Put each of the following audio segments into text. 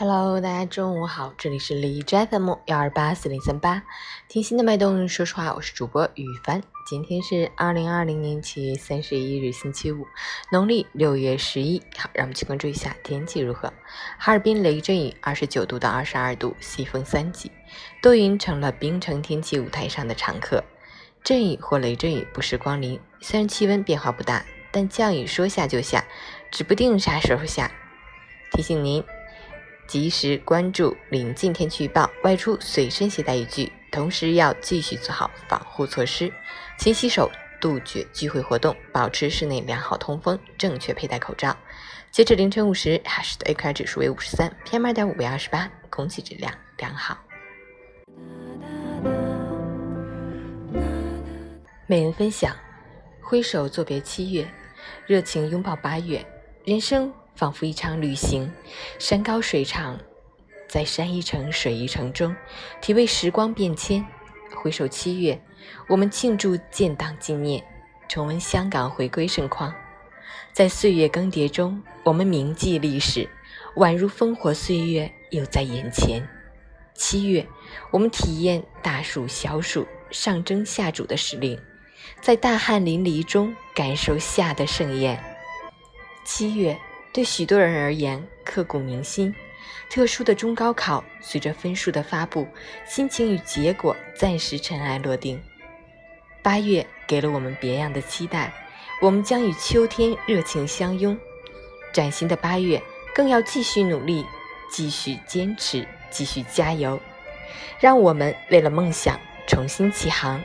Hello，大家中午好，这里是李斋 FM 幺二八四零三八，听心的脉动。说实话，我是主播雨帆。今天是二零二零年七月三十一日，星期五，农历六月十一。好，让我们去关注一下天气如何。哈尔滨雷阵雨，二十九度到二十二度，西风三级，多云成了冰城天气舞台上的常客。阵雨或雷阵雨不时光临，虽然气温变化不大，但降雨说下就下，指不定啥时候下。提醒您。及时关注临近天气预报，外出随身携带雨具，同时要继续做好防护措施，勤洗手，杜绝聚会活动，保持室内良好通风，正确佩戴口罩。截至凌晨五时，哈市的 AQI 指数为五十三，PM 二点五为二十八，空气质量良好。每人分享：挥手作别七月，热情拥抱八月，人生。仿佛一场旅行，山高水长，在山一程、水一程中，体味时光变迁。回首七月，我们庆祝建党纪念，重温香港回归盛况。在岁月更迭中，我们铭记历史，宛如烽火岁月又在眼前。七月，我们体验大暑、小暑、上蒸下煮的时令，在大汗淋漓中感受夏的盛宴。七月。对许多人而言，刻骨铭心。特殊的中高考，随着分数的发布，心情与结果暂时尘埃落定。八月给了我们别样的期待，我们将与秋天热情相拥。崭新的八月，更要继续努力，继续坚持，继续加油。让我们为了梦想重新起航，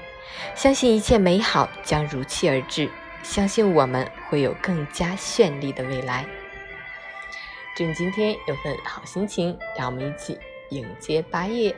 相信一切美好将如期而至，相信我们会有更加绚丽的未来。祝你今天有份好心情，让我们一起迎接八月。